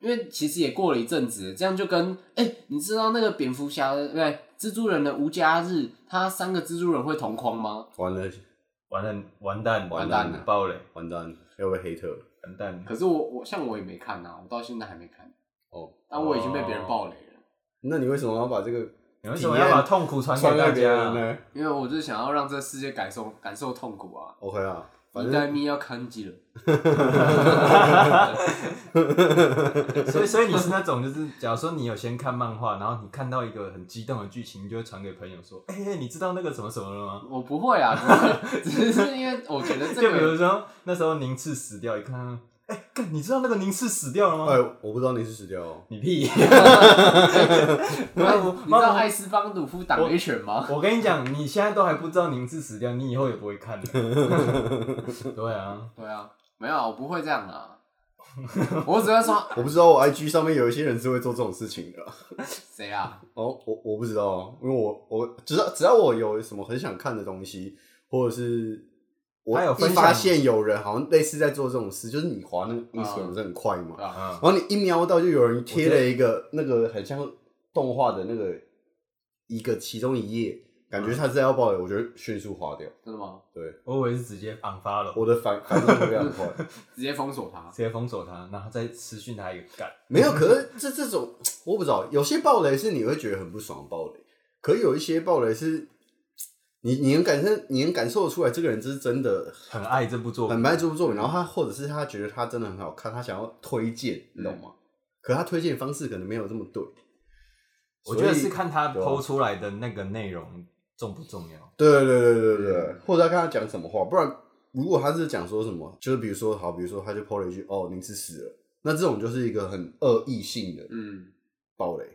因为其实也过了一阵子，这样就跟哎、欸，你知道那个蝙蝠侠的对蜘蛛人的无家日，他三个蜘蛛人会同框吗？完了，完了，完蛋，完蛋了，爆雷，完蛋，要被黑特，完蛋。可是我我像我也没看啊，我到现在还没看。哦，但我已经被别人爆雷了。那你为什么要把这个？你为什么要把痛苦传给大家呢？因为我就是想要让这个世界感受感受痛苦啊。OK 啊。反正你要看机了，所以所以你是那种就是，假如说你有先看漫画，然后你看到一个很激动的剧情，你就会传给朋友说：“哎、欸，你知道那个什么什么了吗？”我不会啊，只是，只是因为我觉得这个，就比如说那时候宁次死掉，一看。哎、欸，你知道那个宁次死掉了吗？哎、欸，我不知道宁次死掉了。你屁！你知道艾斯邦鲁夫打了一拳吗？我，我跟你讲，你现在都还不知道宁次死掉，你以后也不会看的。对啊，对啊，没有，我不会这样啊。我只会说，我不知道我 IG 上面有一些人是会做这种事情的。谁啊？哦，我我不知道，因为我我只要只要我有什么很想看的东西，或者是。我一发现有人好像类似在做这种事，就是你滑那个 Instagram 不是很快嘛，然后你一瞄到就有人贴了一个那个很像动画的那个一个其中一页，感觉他是要爆雷，我觉得迅速划掉。真的吗？对，我以为是直接 unfollow，我的反反应会非常快，直接封锁他，直接封锁他，然后再私讯他一个干。没有，可是这这种 我不知道，有些爆雷是你会觉得很不爽爆雷，可有一些爆雷是。你你能感受，你能感受得出来，这个人就是真的很爱这部作品，很爱这部作品。然后他或者是他觉得他真的很好看，他想要推荐，你懂吗？嗯、可他推荐方式可能没有这么对。我觉得是看他剖出来的那个内容重不重要。对对对对对或者他看他讲什么话。不然，如果他是讲说什么，就是比如说好，比如说他就抛了一句“哦，你是死了”，那这种就是一个很恶意性的嗯暴雷。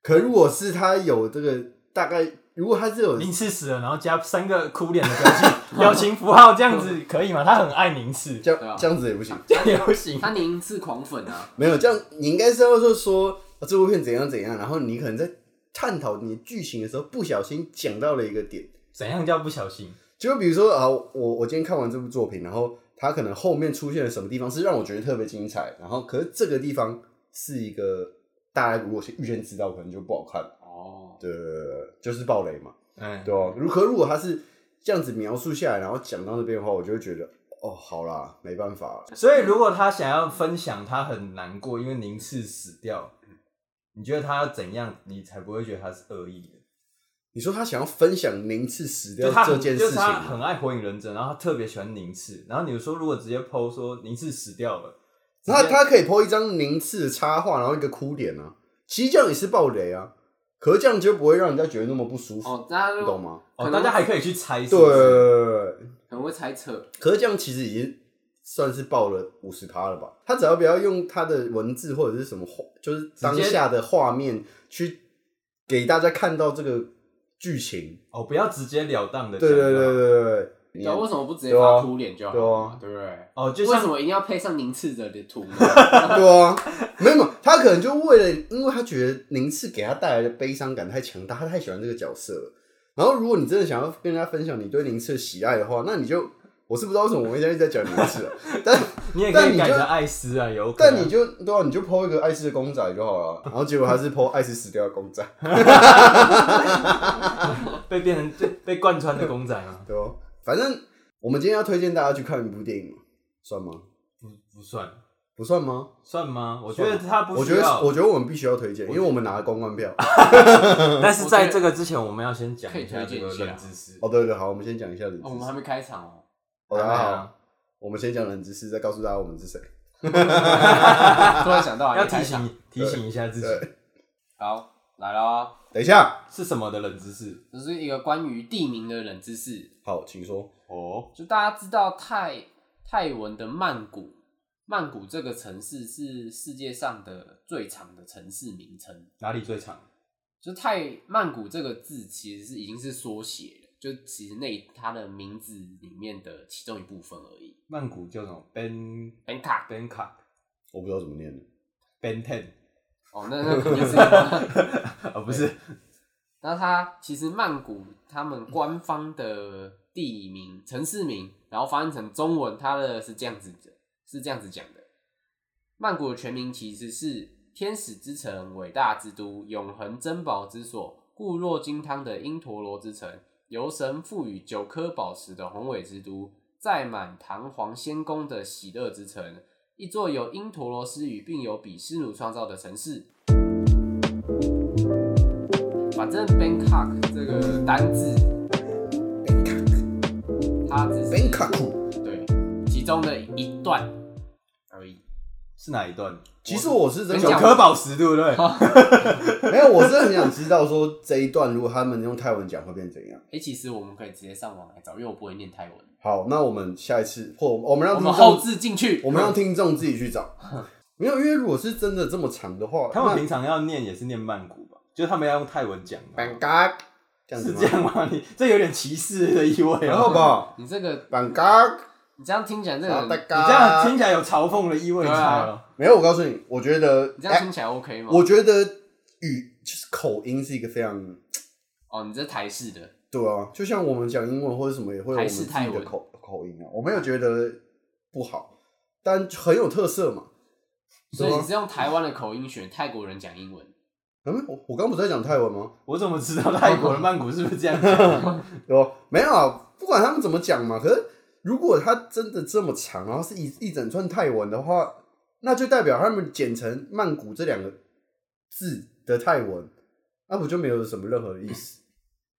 可如果是他有这个大概。如果他是有宁次死了，然后加三个哭脸的表情表情符号，这样子可以吗？他很爱宁次，这样这样子也不行，这样也不行。他宁次狂粉啊，没有这样，你应该是要说说这部片怎样怎样，然后你可能在探讨你剧情的时候，不小心讲到了一个点。怎样叫不小心？就比如说啊，我我今天看完这部作品，然后他可能后面出现了什么地方是让我觉得特别精彩，然后可是这个地方是一个大家如果是预先知道，可能就不好看哦。对，就是暴雷嘛。嗯，对哦、啊。如可如果他是这样子描述下来，然后讲到那边的话，我就会觉得，哦，好啦，没办法。所以如果他想要分享，他很难过，因为宁次死掉，你觉得他要怎样，你才不会觉得他是恶意的？你说他想要分享宁次死掉这件事情，他很爱火影忍者，然后他特别喜欢宁次，然后你说如果直接 po 说宁次死掉了，那他，他可以 po 一张宁次的插画，然后一个哭点啊，其实这样也是暴雷啊。可是这样就不会让人家觉得那么不舒服，哦，大家你懂吗？哦，大家还可以去猜测，对，可能会猜测。可是这样其实已经算是爆了五十趴了吧？他只要不要用他的文字或者是什么画，就是当下的画面去给大家看到这个剧情哦，不要直截了当的。对对对对对。那为什么不直接发哭脸就好了？对不对？哦，就为什么一定要配上宁次的图呢？对啊，没有，他可能就为了，因为他觉得宁次给他带来的悲伤感太强大，他太喜欢这个角色了。然后，如果你真的想要跟人家分享你对宁次的喜爱的话，那你就，我是不知道为什么我们现在一直在讲宁次，但你也可以改成艾斯啊，有，但你就对啊，你就 po 一个艾斯的公仔就好了。然后结果他是 po 艾斯死掉的公仔，被变成被被贯穿的公仔嘛，对哦。反正我们今天要推荐大家去看一部电影，算吗？不，不算，不算吗？算吗？我觉得他不需要。我觉得，我觉得我们必须要推荐，因为我们拿了公关票。但是在这个之前，我们要先讲一下这个冷知识。哦，对对，好，我们先讲一下冷知识。我们还没开场哦。大家好，我们先讲冷知识，再告诉大家我们是谁。突然想到，要提醒提醒一下自己。好，来了。等一下，是什么的冷知识？这是一个关于地名的冷知识。好，请说。哦，就大家知道泰泰文的曼谷，曼谷这个城市是世界上的最长的城市名称。哪里最长？就泰曼谷这个字其实是已经是缩写了，就其实那它的名字里面的其中一部分而已。曼谷叫什么？Ben Bangkok Bangkok，我不知道怎么念的。Benten。哦，那那肯定是 哦，不是。那它其实曼谷他们官方的地名、城市名，然后翻译成中文，它的是这样子的，是这样子讲的：曼谷的全名其实是天使之城、伟大之都、永恒珍宝之所、固若金汤的因陀罗之城、由神赋予九颗宝石的宏伟之都、载满堂皇仙宫的喜乐之城，一座由因陀罗斯语并由比湿奴创造的城市。反正 Bangkok 这个单字，Bangkok，它只是 Bangkok 对其中的一段而已。是哪一段？其实我是真九颗宝石，对不对？没有，我是很想知道说这一段如果他们用泰文讲会变怎样。哎、欸，其实我们可以直接上网来找，因为我不会念泰文。好，那我们下一次或我们让我们后置进去，我们让听众自己去找。没有，因为如果是真的这么长的话，他们平常要念也是念曼谷吧？就他们要用泰文讲。Bangkok 是这样吗？你这有点歧视的意味、喔。然后吧，你这个 Bangkok 你这样听起来，这个你这样听起来有嘲讽的意味，啊、没有，我告诉你，我觉得你这样听起来 OK 吗？我觉得语就是口音是一个非常哦，你这台式的，对啊，就像我们讲英文或者什么也会有我们自己的口口音啊，我没有觉得不好，但很有特色嘛。所以你是用台湾的口音选泰国人讲英文？嗯，我我刚不是在讲泰文吗？我怎么知道泰国的曼谷是不是这样讲？有没有啊？不管他们怎么讲嘛，可是。如果他真的这么长，然后是一一整串泰文的话，那就代表他们剪成曼谷这两个字的泰文，那不就没有什么任何意思，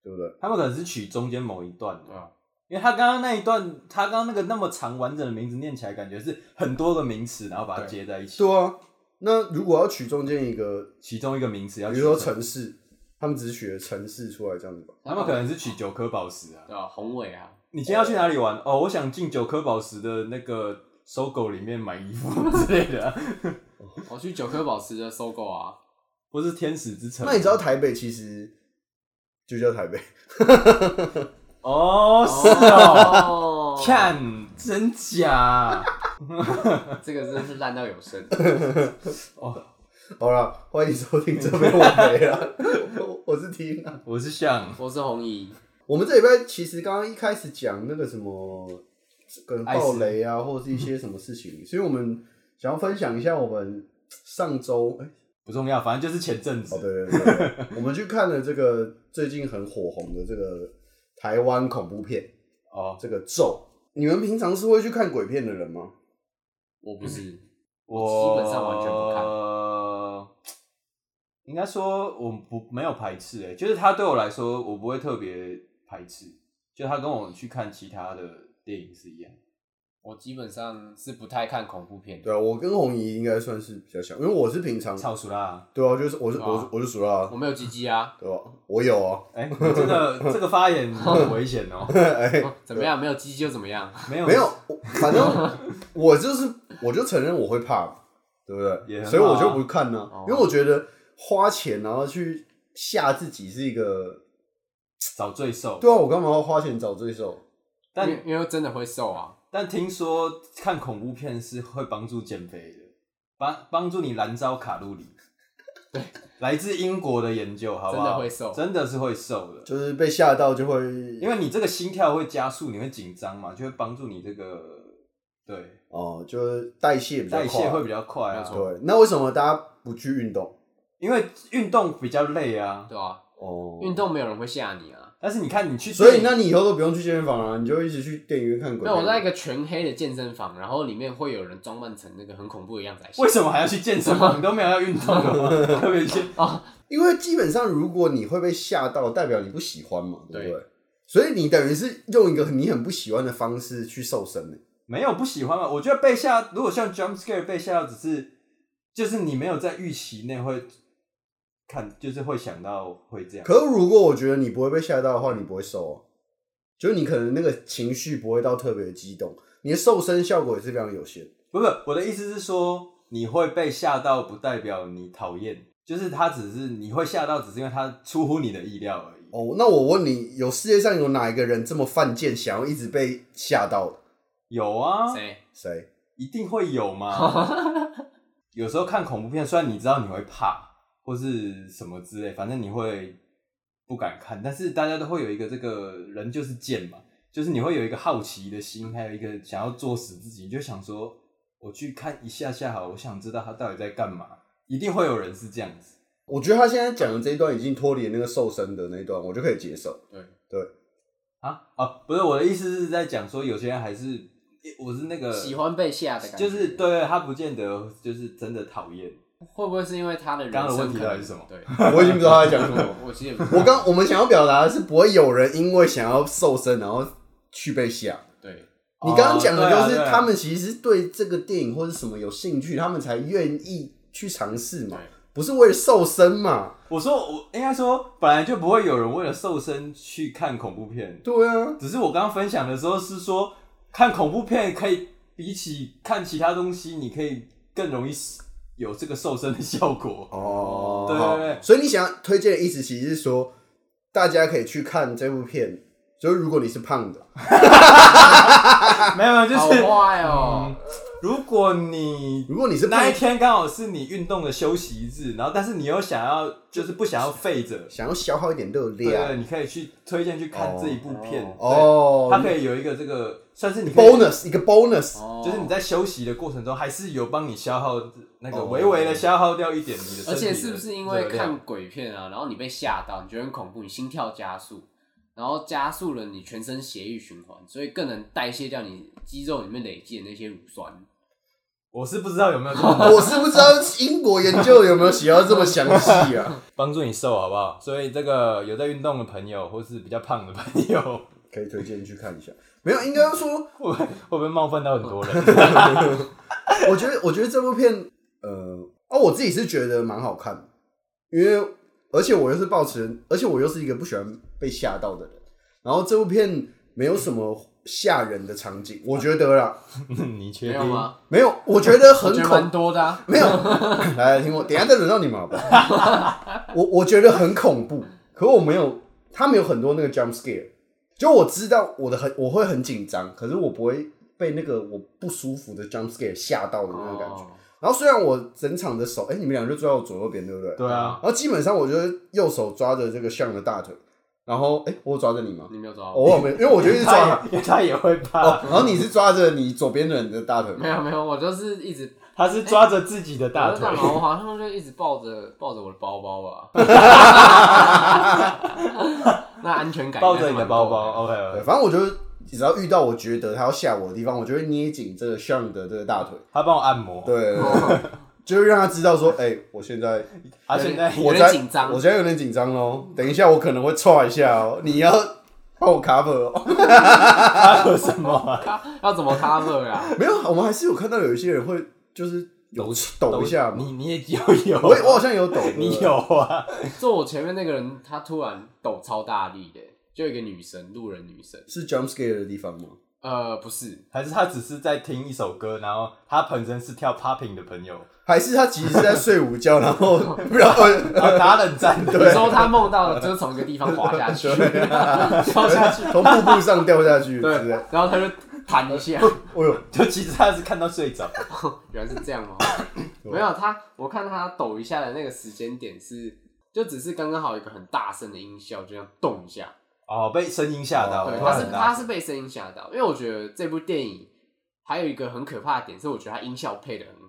对不对？他们可能是取中间某一段，对吧？因为他刚刚那一段，他刚刚那个那么长完整的名字念起来，感觉是很多个名词，然后把它接在一起。对啊，那如果要取中间一个其中一个名词，要比如说城市，他们只是取了城市出来这样子吧？他们可能是取九颗宝石啊，对啊？宏伟啊。你今天要去哪里玩？哦，我想进九颗宝石的那个搜狗里面买衣服之类的、啊。我去九颗宝石的搜狗啊，不是天使之城。那你知道台北其实就叫台北？哦，是哦，看真假？这个真的是烂到有声。哦，好了，欢迎收听这边我没了。我是 Tina，我是向，我是红姨。我们这礼拜其实刚刚一开始讲那个什么，可能爆雷啊，或者是一些什么事情，所以我们想要分享一下我们上周哎、欸、不重要，反正就是前阵子，哦对对对，对，我们去看了这个最近很火红的这个台湾恐怖片哦，这个咒。你们平常是会去看鬼片的人吗？我不是，嗯、我基本上完全不看。呃，应该说我不没有排斥诶，就是他对我来说，我不会特别。排斥，就他跟我们去看其他的电影是一样。我基本上是不太看恐怖片。对啊，我跟红姨应该算是比较像，因为我是平常超熟啦。对啊，就是我是我是我是熟啦。我没有鸡鸡啊，对吧？我有啊。哎，这个这个发言很危险哦。哎，怎么样？没有鸡鸡就怎么样？没有没有，反正我就是我就承认我会怕，对不对？所以我就不看呢，因为我觉得花钱然后去吓自己是一个。找罪受，对啊，我干嘛要花钱找罪受？但因为真的会瘦啊。但听说看恐怖片是会帮助减肥的，帮帮助你燃烧卡路里。对，来自英国的研究，好不好？真的会瘦，真的是会瘦的。就是被吓到就会，因为你这个心跳会加速，你会紧张嘛，就会帮助你这个，对，哦，就是代谢比较快，代谢会比较快啊。对，那为什么大家不去运动？因为运动比较累啊，对啊。哦，运动没有人会吓你啊。但是你看，你去，所以那你以后都不用去健身房了，你就一直去电影院看鬼。那我在一个全黑的健身房，然后里面会有人装扮成那个很恐怖的样子。为什么还要去健身房？你都没有要运动的吗？特别去啊，因为基本上如果你会被吓到，代表你不喜欢嘛，对不对？对，所以你等于是用一个你很不喜欢的方式去瘦身的。没有不喜欢嘛？我觉得被吓，如果像 jump scare 被吓到，只是就是你没有在预期内会。看，就是会想到会这样。可是如果我觉得你不会被吓到的话，你不会瘦啊。就是你可能那个情绪不会到特别激动，你的瘦身效果也是非常有限。不是，我的意思是说，你会被吓到，不代表你讨厌，就是他只是你会吓到，只是因为他出乎你的意料而已。哦，那我问你，有世界上有哪一个人这么犯贱，想要一直被吓到的？有啊，谁？谁？一定会有吗？有时候看恐怖片，虽然你知道你会怕。或是什么之类，反正你会不敢看，但是大家都会有一个这个人就是贱嘛，就是你会有一个好奇的心，还有一个想要作死自己，你就想说我去看一下下好，我想知道他到底在干嘛。一定会有人是这样子。我觉得他现在讲的这一段已经脱离那个瘦身的那一段，我就可以接受。对对。啊哦，不是我的意思是在讲说，有些人还是我是那个喜欢被吓的感觉，就是对他不见得就是真的讨厌。会不会是因为他的人生刚刚的问题到底是什么？对，我已经不知道他在讲什么。我其实我刚我们想要表达的是，不会有人因为想要瘦身然后去被吓。对，你刚刚讲的就是他们其实对这个电影或者什么有兴趣，他们才愿意去尝试嘛，不是为了瘦身嘛？我说我应该说本来就不会有人为了瘦身去看恐怖片。对啊，只是我刚刚分享的时候是说，看恐怖片可以比起看其他东西，你可以更容易死。有这个瘦身的效果。哦，对对对，所以你想要推荐的意思，其实是说大家可以去看这部片，就是如果你是胖的，没有没有，就是好坏哦。嗯如果你如果你是那一天刚好是你运动的休息日，然后但是你又想要就是不想要废着，想要消耗一点热量，对，你可以去推荐去看这一部片哦。它可以有一个这个算是你 bonus 一个 bonus，就是你在休息的过程中还是有帮你消耗那个微微的消耗掉一点你的，而且是不是因为看鬼片啊，然后你被吓到，你觉得很恐怖，你心跳加速，然后加速了你全身血液循环，所以更能代谢掉你肌肉里面累积的那些乳酸。我是不知道有没有这么，我是不知道英国研究有没有写到这么详细啊，帮助你瘦好不好？所以这个有在运动的朋友，或是比较胖的朋友，可以推荐去看一下。没有，应该说会不会会不会冒犯到很多人？我觉得，我觉得这部片，呃，哦，我自己是觉得蛮好看，因为而且我又是抱持，而且我又是一个不喜欢被吓到的人，然后这部片没有什么。吓人的场景，我觉得啦，你确定？没有吗？没有，我觉得很恐多的、啊，没有。来听我，等一下再轮到你们好不好？我我觉得很恐怖，可我没有，他们有很多那个 jump scare，就我知道我的很，我会很紧张，可是我不会被那个我不舒服的 jump scare 吓到的那种感觉。Oh. 然后虽然我整场的手，哎、欸，你们俩就坐在我左右边，对不对？对啊。然后基本上我觉得右手抓着这个像的大腿。然后，哎，我抓着你吗？你没有抓我，我没有，因为我觉得是抓，因为他也会怕。然后你是抓着你左边的人的大腿吗？没有没有，我就是一直，他是抓着自己的大腿。我好像就一直抱着抱着我的包包吧。那安全感。抱着你的包包，OK。对，反正我觉得只要遇到我觉得他要吓我的地方，我就会捏紧这个 Sean 的这个大腿。他帮我按摩。对。就是让他知道说，哎、欸，我现在，他现在有点紧张，我现在有点紧张哦。等一下，我可能会踹一下哦、喔。你要帮我 cover 哦、喔。cover 什么、啊？要怎么 cover 呀、啊？没有，我们还是有看到有一些人会就是有抖抖一下嘛。你你也有有，我我好像有抖。你有啊？坐我前面那个人，他突然抖超大力的，就一个女生，路人女生，是 jump scare 的地方吗？呃，不是，还是他只是在听一首歌，然后他本身是跳 popping 的朋友，还是他其实是在睡午觉，然后不 然后打冷战。你说他梦到了，就是从一个地方滑下去，掉下去，从瀑布上掉下去，对，然后他就弹一下，哎呦，就其实他是看到睡着，原来是这样哦？没有他，我看他抖一下的那个时间点是，就只是刚刚好一个很大声的音效，就这样动一下。哦，被声音吓到。对，他是他是被声音吓到，因为我觉得这部电影还有一个很可怕的点，是我觉得他音效配的很好。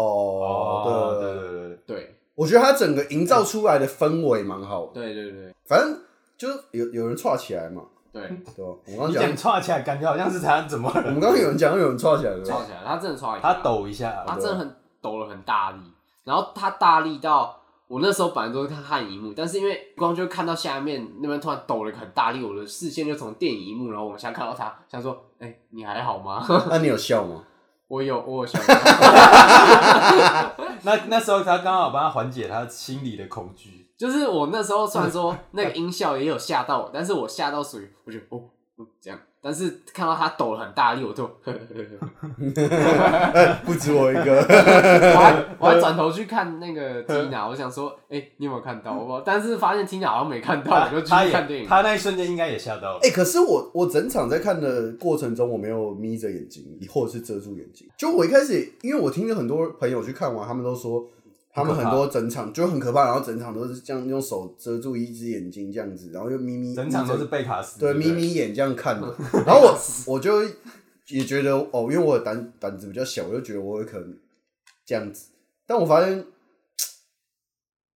哦，对对对对对，我觉得它整个营造出来的氛围蛮好的。对对对，反正就是有有人串起来嘛。对对，我刚你讲串起来，感觉好像是他怎么？我们刚刚有人讲有人串起来，串起来，他真的串起来，他抖一下，他真的很抖了很大力，然后他大力到。我那时候本来都是看看荧幕，但是因为光就看到下面那边突然抖了很大力，我的视线就从电影荧幕然后往下看到他，想说：“哎、欸，你还好吗？”那你有笑吗？我有，我有笑。那那时候他刚好帮他缓解他心里的恐惧。就是我那时候虽然说那个音效也有吓到我，但是我吓到属于我觉得哦，哦这样。但是看到他抖了很大力，我就呵呵 不止我一个，我还 我还转头去看那个 Tina，我想说，哎、欸，你有没有看到？我但是发现 Tina 好像没看到，我就继续看电影。他那一瞬间应该也吓到了。哎、欸，可是我我整场在看的过程中，我没有眯着眼睛，或者是遮住眼睛。就我一开始，因为我听着很多朋友去看完，他们都说。他们很多整场就很可怕，然后整场都是这样用手遮住一只眼睛这样子，然后又眯眯，整场都是贝卡斯，对，眯眯眼这样看的。然后我我就也觉得哦，因为我的胆胆子比较小，我就觉得我有可能这样子。但我发现，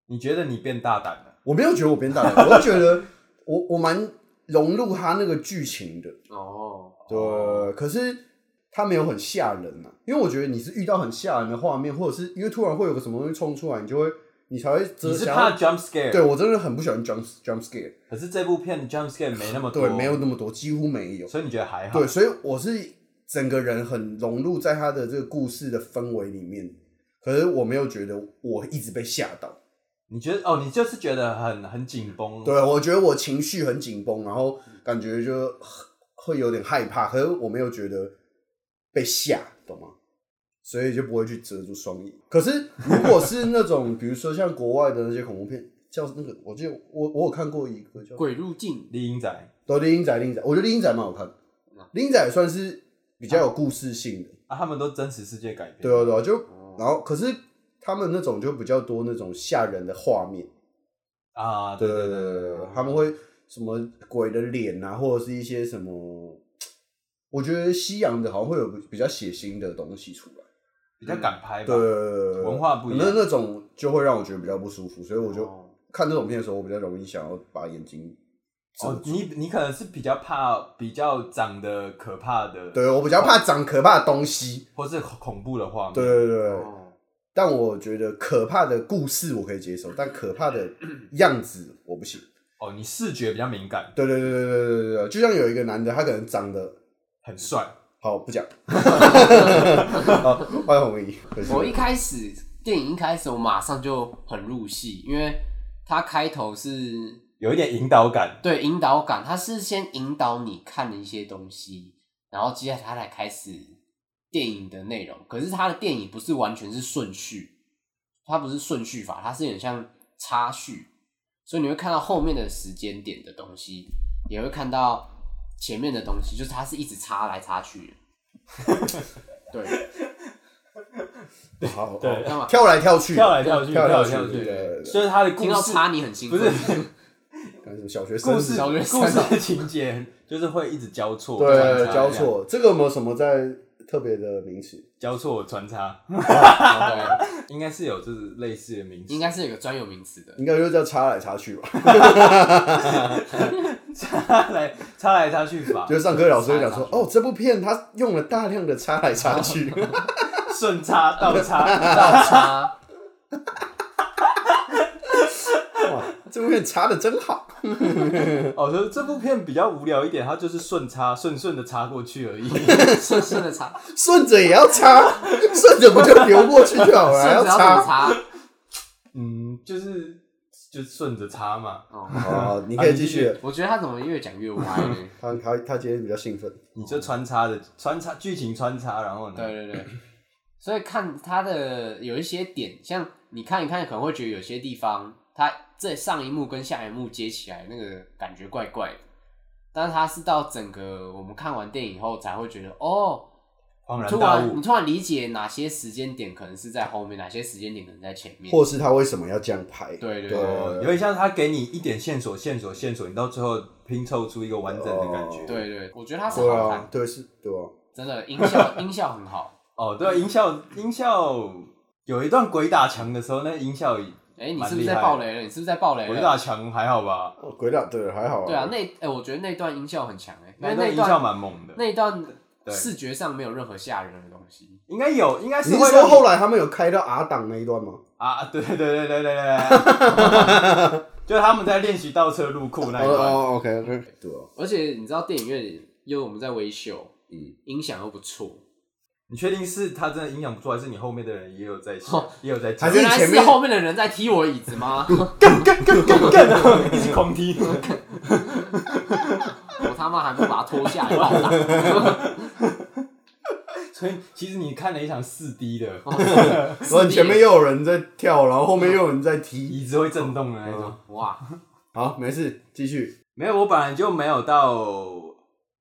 你觉得你变大胆了？我没有觉得我变大胆，我就觉得我我蛮融入他那个剧情的。哦，对，哦、可是他没有很吓人呐、啊，因为我觉得你是遇到很吓人的画面，或者是因为突然会有个什么东西冲出来，你就会。你才会，你是怕 jump scare？对，我真的很不喜欢 jump jump scare。可是这部片 jump scare 没那么多，对，没有那么多，几乎没有。所以你觉得还好？对，所以我是整个人很融入在他的这个故事的氛围里面。可是我没有觉得我一直被吓到。你觉得？哦，你就是觉得很很紧绷。对，我觉得我情绪很紧绷，然后感觉就会有点害怕。可是我没有觉得被吓，懂吗？所以就不会去遮住双眼。可是如果是那种，比如说像国外的那些恐怖片，叫那个，我记得我我有看过一个叫《鬼入境》《厉阴宅》。对，《厉阴宅》《厉阴宅》，我觉得《厉阴宅》蛮好看，《厉阴宅》也算是比较有故事性的啊。他们都真实世界改编。对啊，对啊，就然后可是他们那种就比较多那种吓人的画面啊。对对对对对，他们会什么鬼的脸啊，或者是一些什么，我觉得西洋的好像会有比较血腥的东西出来。比较敢拍吧，对，文化不一样，那那种就会让我觉得比较不舒服，所以我就看这种片的时候，我比较容易想要把眼睛。哦，你你可能是比较怕比较长得可怕的，对，我比较怕长可怕的东西，或是恐怖的画面。对对对，但我觉得可怕的故事我可以接受，但可怕的 样子我不行。哦，你视觉比较敏感。对对对对对对对，就像有一个男的，他可能长得很帅。好，不讲。好，欢迎红衣。我一开始电影一开始，我马上就很入戏，因为它开头是有一点引导感。对，引导感，它是先引导你看的一些东西，然后接下来它才开始电影的内容。可是它的电影不是完全是顺序，它不是顺序法，它是有点像插叙，所以你会看到后面的时间点的东西，也会看到。前面的东西就是它是一直插来插去的，对，好，对，干嘛跳来跳去，跳来跳去，跳来跳去，所以他的故事。听到插你很兴奋，不是，小学生。故事，小学生。故事的情节就是会一直交错，对，交错，这个有没有什么在？特别的名词，交错穿插，应该是有就是类似的名词，应该是有个专有名词的，应该就叫插来插去吧，插来插来插去法，就是上课老师会讲说，哦，这部片它用了大量的插来插去，顺插倒插。倒插。这部片插的真好。哦，这这部片比较无聊一点，它就是顺插，顺顺的插过去而已，顺顺的插，顺着也要插，顺着不就流过去就好了，还要插？嗯，就是就顺着插嘛。哦，你可以继续。我觉得他怎么越讲越歪呢？他他他今天比较兴奋。你就穿插的穿插剧情穿插，然后呢？对对对。所以看他的有一些点，像你看一看，可能会觉得有些地方。它这上一幕跟下一幕接起来，那个感觉怪怪的。但是它是到整个我们看完电影后才会觉得，哦，恍然大悟。你突然理解哪些时间点可能是在后面，哪些时间点可能在前面，或是他为什么要这样拍？对对对，有点像他给你一点线索，线索，线索，你到最后拼凑出一个完整的感觉。对对，我觉得它是好看，对是，对啊，真的音效音效很好。哦，对，音效音效有一段鬼打墙的时候，那音效。哎、欸，你是不是在爆雷了？你是不是在爆雷了？鬼打墙还好吧？鬼打对还好。对啊，那哎、欸，我觉得那段音效很强哎，那段音效蛮猛的。那一段视觉上没有任何吓人的东西。应该有，应该是。你是说后来他们有开到 R 档那一段吗？啊，对对对对对对对。就是他们在练习倒车入库那一段。哦，OK OK。对。而且你知道电影院里，因为我们在维修，嗯，音响又不错。你确定是他真的影响不出来，还是你后面的人也有在，也有在踢？原来是后面的人在踢我椅子吗？干干干干干，一直狂踢！我他妈还不把他拖下来！所以其实你看了一场四 D 的，然后前面又有人在跳，然后后面又有人在踢，椅子会震动的那种。哇！好，没事，继续。没有，我本来就没有到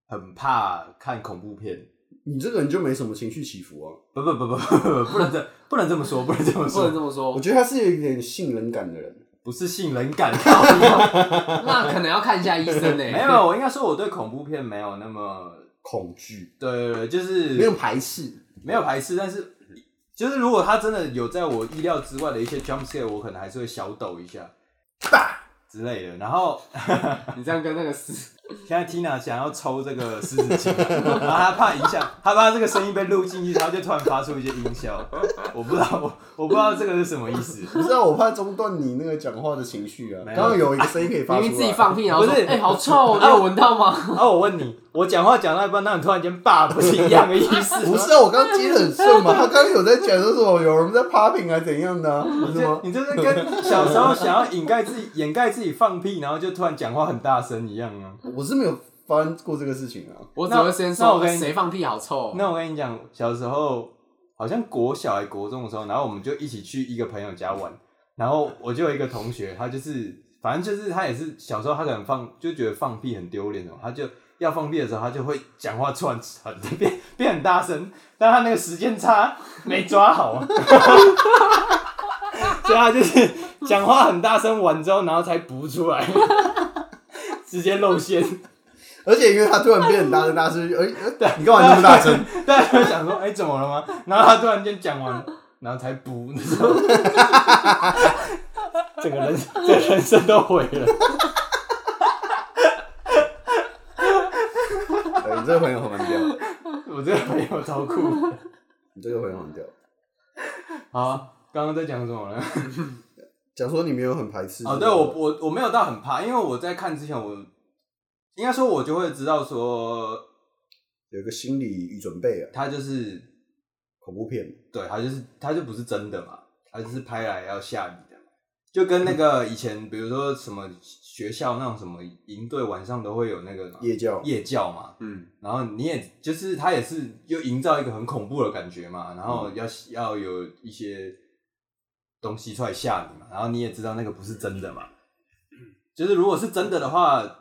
很怕看恐怖片。你这个人就没什么情绪起伏啊！不不不不不，不能这不能这么说，不能这么说，不能这么说。我觉得他是有一点性冷感的人，不是性冷感，那可能要看一下医生呢。没有，我应该说我对恐怖片没有那么恐惧。对对对，就是没有排斥，没有排斥，但是就是如果他真的有在我意料之外的一些 jump scare，我可能还是会小抖一下，吧之类的。然后 你这样跟那个狮，现在 Tina 想要抽这个狮子精，然后他怕影响，他怕这个声音被录进去，他就突然发出一些音效。我不知道，我我不知道这个是什么意思。不是啊，我怕中断你那个讲话的情绪啊。刚刚有一个声音可以发出来，明明自己放屁，然后说：“哎，好臭，你有闻到吗？”然后我问你，我讲话讲到一半，那你突然间爸不是一样的意思？不是啊，我刚刚接的很顺嘛。他刚刚有在讲说什么，有人在 popping 还是怎样的？是吗？你就是跟小时候想要掩盖自己、掩盖自己放屁，然后就突然讲话很大声一样啊。我是没有。发生过这个事情啊！我只会先说，谁放屁好臭。那我跟你讲，小时候好像国小还国中的时候，然后我们就一起去一个朋友家玩，然后我就有一个同学，他就是反正就是他也是小时候他可能放就觉得放屁很丢脸哦，他就要放屁的时候，他就会讲话突然很 变变很大声，但他那个时间差没抓好，所以他就是讲话很大声完之后，然后才补出来，直接露馅。而且因为他突然变很大声，大声，哎，对，你干嘛那么大声？大家就想说，哎，怎么了吗？然后他突然间讲完，然后才补，你知道吗？整个人，整个人生都毁了。你这个朋友很屌，我这个朋友超酷。你这个朋友很屌。好，刚刚在讲什么呢？讲说你没有很排斥。哦，对我，我我没有到很怕，因为我在看之前我。应该说，我就会知道说，有一个心理预准备啊。他就是恐怖片，对，他就是他就不是真的嘛，他就是拍来要吓你的，就跟那个以前，比如说什么学校那种什么营队，晚上都会有那个夜教，夜教嘛，嗯，然后你也就是他也是又营造一个很恐怖的感觉嘛，然后要要有一些东西出来吓你嘛，然后你也知道那个不是真的嘛，就是如果是真的的话。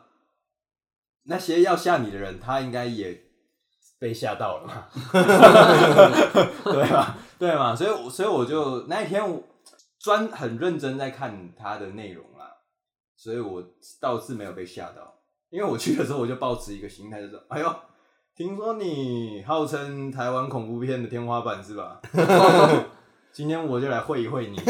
那些要吓你的人，他应该也被吓到了嘛？对吧？对嘛？所以，所以我就那一天专很认真在看他的内容啦，所以我倒是没有被吓到。因为我去的时候，我就抱持一个心态，就说哎呦，听说你号称台湾恐怖片的天花板是吧？今天我就来会一会你。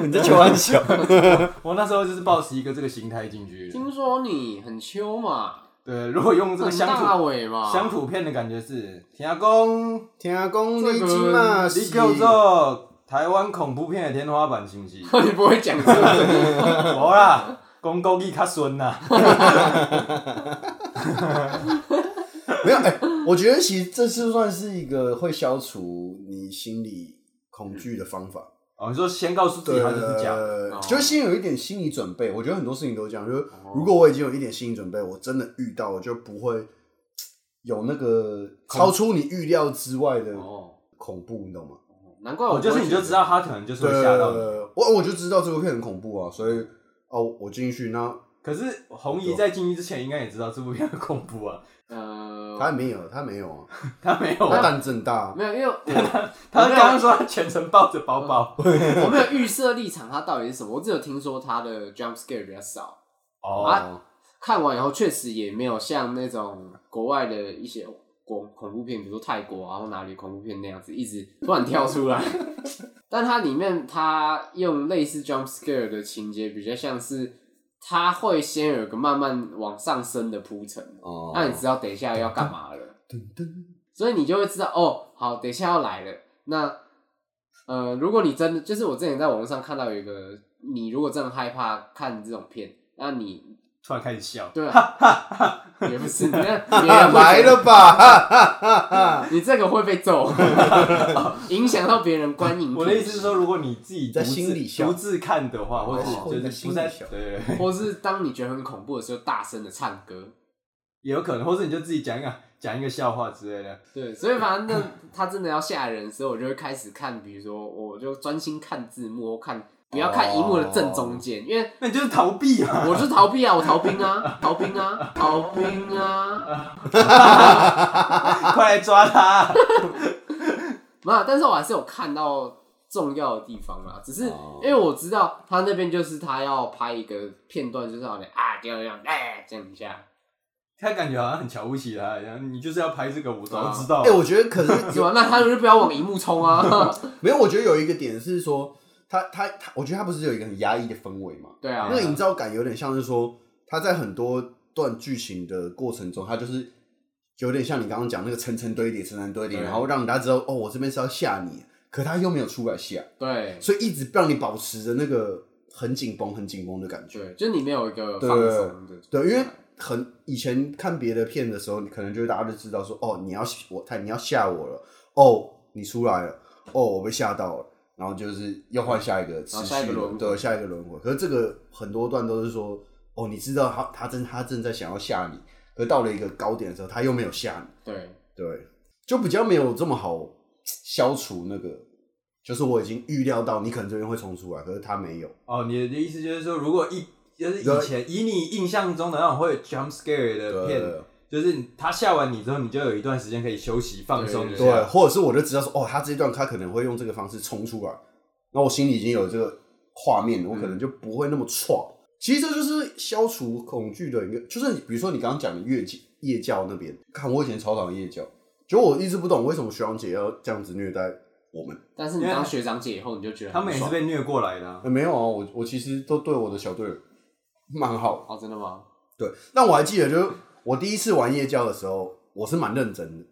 你在开玩笑？我那时候就是抱持一个这个心态进去。听说你很秋嘛？对，如果用这个乡土嘛，乡土片的感觉是，天公天公你今嘛你叫做台湾恐怖片的天花板，是不是？你不会讲这个？无啦，讲国语较顺呐。没有哎、欸，我觉得其实这是算是一个会消除你心理恐惧的方法。哦，你说先告诉自己他就是假，就先有一点心理准备。我觉得很多事情都这样，就是如果我已经有一点心理准备，我真的遇到，我就不会有那个超出你预料之外的恐怖，你懂吗？难怪我就是你就知道他可能就是会吓到你。我我就知道这部片很恐怖啊，所以哦，我进去那。可是红姨在进去之前应该也知道这部片很恐怖啊。呃，他没有，他没有啊，他没有，他胆子很大，没有，因为他 他刚刚说他全程抱着包包，我没有预设立场，他到底是什么？我只有听说他的 jump scare 比较少哦，啊，看完以后确实也没有像那种国外的一些恐恐怖片，比如说泰国啊或哪里恐怖片那样子，一直突然跳出来。但它里面它用类似 jump scare 的情节，比较像是。他会先有个慢慢往上升的铺陈，哦，那你知道等一下要干嘛了，噔噔所以你就会知道哦，好，等一下要来了。那呃，如果你真的就是我之前在网络上看到有一个，你如果真的害怕看这种片，那你突然开始笑，对啊，也不是，你 来了吧？你这个会被揍，影响到别人观影。我的意思是说，如果你自己在心里独自看的话，或者是就是不在，对对，或是当你觉得很恐怖的时候，大声的唱歌，也有可能，或是你就自己讲一个讲一个笑话之类的。对，所以反正他真的要吓人的时候，我就会开始看，比如说，我就专心看字幕，看。不要看荧幕的正中间，因为那你就是逃避啊！我就是逃避啊！我逃兵啊！逃兵啊！逃兵啊！快来抓他！没有，但是我还是有看到重要的地方啦。只是因为我知道他那边就是他要拍一个片段，就是好像啊这样这样哎这样一下，他感觉好像很瞧不起他一样，你就是要拍这个，我早就知道。哎、欸，我觉得可是 是吧？那他就是不要往荧幕冲啊。没有，我觉得有一个点是说，他他他，我觉得他不是有一个很压抑的氛围嘛？对啊，那个营造感有点像是说，他在很多段剧情的过程中，他就是有点像你刚刚讲那个层层堆叠、层层堆叠，然后让大家知道哦，我这边是要吓你，可他又没有出来吓，对，所以一直让你保持着那个很紧绷、很紧绷的感觉。对，就是你没有一个放松的，对，因为。很以前看别的片的时候，你可能就大家就知道说，哦，你要我太你要吓我了，哦，你出来了，哦，我被吓到了，然后就是又换下一个持续，下一个轮回，对，下一个轮回。可是这个很多段都是说，哦，你知道他他正他正在想要吓你，可到了一个高点的时候，他又没有吓你，对对，就比较没有这么好消除那个，就是我已经预料到你可能这边会冲出来，可是他没有。哦，你的意思就是说，如果一就是以前以你印象中的那种会 jump scare 的片，就是他吓完你之后，你就有一段时间可以休息放松一下，对，或者是我就知道说，哦，他这一段他可能会用这个方式冲出来，那我心里已经有这个画面，我可能就不会那么错。其实这就是消除恐惧的一个，就是比如说你刚刚讲的夜夜教那边，看我以前超讨厌夜教，就我一直不懂为什么学长姐要这样子虐待我们。但是你当学长姐以后，你就觉得他们也是被虐过来的、啊欸。没有啊，我我其实都对我的小队友。蛮好哦，真的吗？对，但我还记得，就是我第一次玩夜教的时候，我是蛮认真的，